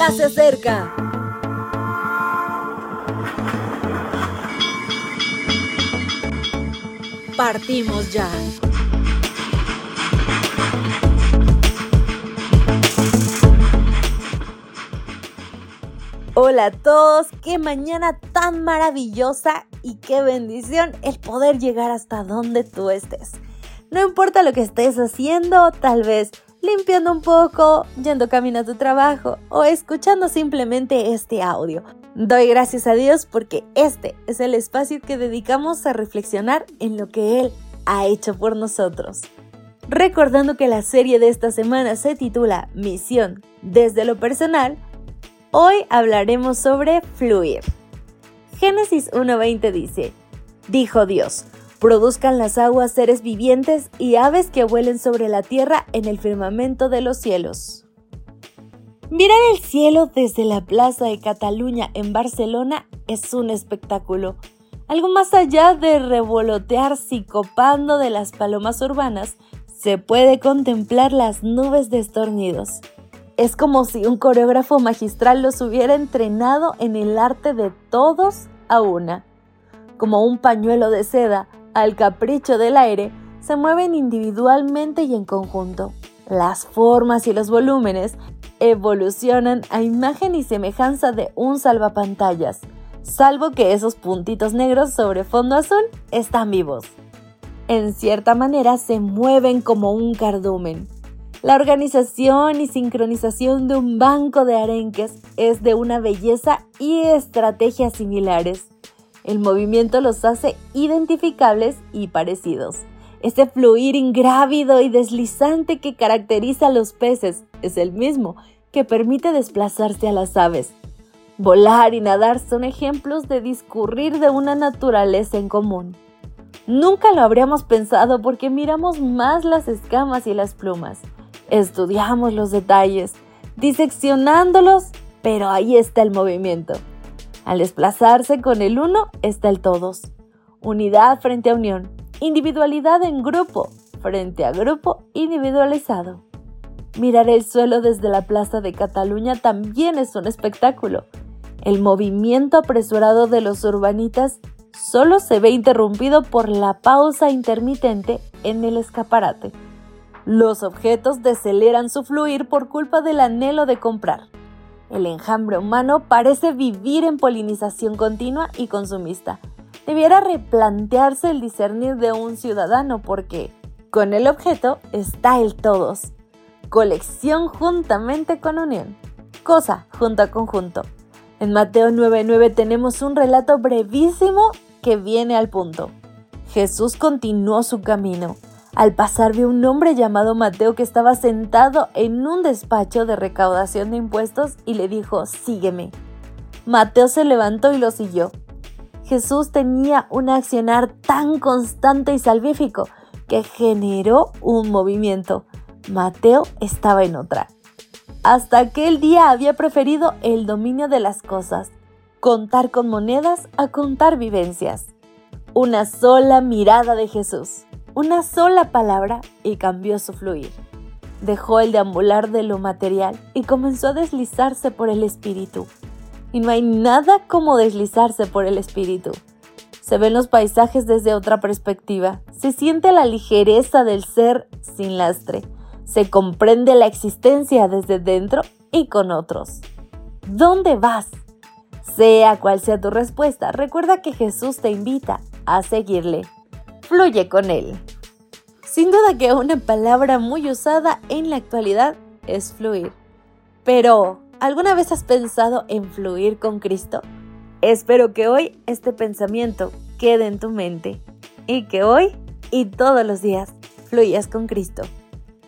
ya se acerca. Partimos ya. Hola a todos, qué mañana tan maravillosa y qué bendición el poder llegar hasta donde tú estés. No importa lo que estés haciendo, tal vez limpiando un poco, yendo camino a tu trabajo o escuchando simplemente este audio. Doy gracias a Dios porque este es el espacio que dedicamos a reflexionar en lo que Él ha hecho por nosotros. Recordando que la serie de esta semana se titula Misión desde lo personal, hoy hablaremos sobre fluir. Génesis 1.20 dice, dijo Dios, produzcan las aguas seres vivientes y aves que vuelen sobre la tierra en el firmamento de los cielos. Mirar el cielo desde la Plaza de Cataluña en Barcelona es un espectáculo. Algo más allá de revolotear psicopando de las palomas urbanas, se puede contemplar las nubes de estornidos. Es como si un coreógrafo magistral los hubiera entrenado en el arte de todos a una. Como un pañuelo de seda, al capricho del aire, se mueven individualmente y en conjunto. Las formas y los volúmenes evolucionan a imagen y semejanza de un salvapantallas, salvo que esos puntitos negros sobre fondo azul están vivos. En cierta manera se mueven como un cardumen. La organización y sincronización de un banco de arenques es de una belleza y estrategias similares. El movimiento los hace identificables y parecidos. Ese fluir ingrávido y deslizante que caracteriza a los peces es el mismo que permite desplazarse a las aves. Volar y nadar son ejemplos de discurrir de una naturaleza en común. Nunca lo habríamos pensado porque miramos más las escamas y las plumas. Estudiamos los detalles, diseccionándolos, pero ahí está el movimiento. Al desplazarse con el uno está el todos. Unidad frente a unión. Individualidad en grupo frente a grupo individualizado. Mirar el suelo desde la Plaza de Cataluña también es un espectáculo. El movimiento apresurado de los urbanitas solo se ve interrumpido por la pausa intermitente en el escaparate. Los objetos deceleran su fluir por culpa del anhelo de comprar. El enjambre humano parece vivir en polinización continua y consumista. Debiera replantearse el discernir de un ciudadano porque con el objeto está el todos. Colección juntamente con unión. Cosa junto a conjunto. En Mateo 9:9 tenemos un relato brevísimo que viene al punto. Jesús continuó su camino al pasar vio un hombre llamado Mateo que estaba sentado en un despacho de recaudación de impuestos y le dijo, sígueme. Mateo se levantó y lo siguió. Jesús tenía un accionar tan constante y salvífico que generó un movimiento. Mateo estaba en otra. Hasta aquel día había preferido el dominio de las cosas, contar con monedas a contar vivencias. Una sola mirada de Jesús una sola palabra y cambió su fluir. Dejó el deambular de lo material y comenzó a deslizarse por el espíritu. Y no hay nada como deslizarse por el espíritu. Se ven los paisajes desde otra perspectiva, se siente la ligereza del ser sin lastre, se comprende la existencia desde dentro y con otros. ¿Dónde vas? Sea cual sea tu respuesta, recuerda que Jesús te invita a seguirle fluye con él. Sin duda que una palabra muy usada en la actualidad es fluir. Pero, ¿alguna vez has pensado en fluir con Cristo? Espero que hoy este pensamiento quede en tu mente y que hoy y todos los días fluyas con Cristo.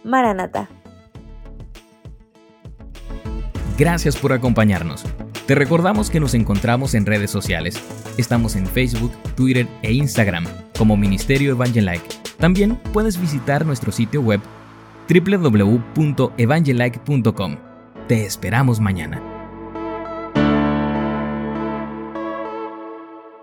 Maranata. Gracias por acompañarnos. Te recordamos que nos encontramos en redes sociales. Estamos en Facebook, Twitter e Instagram como Ministerio Evangelike. También puedes visitar nuestro sitio web www.evangelike.com. Te esperamos mañana.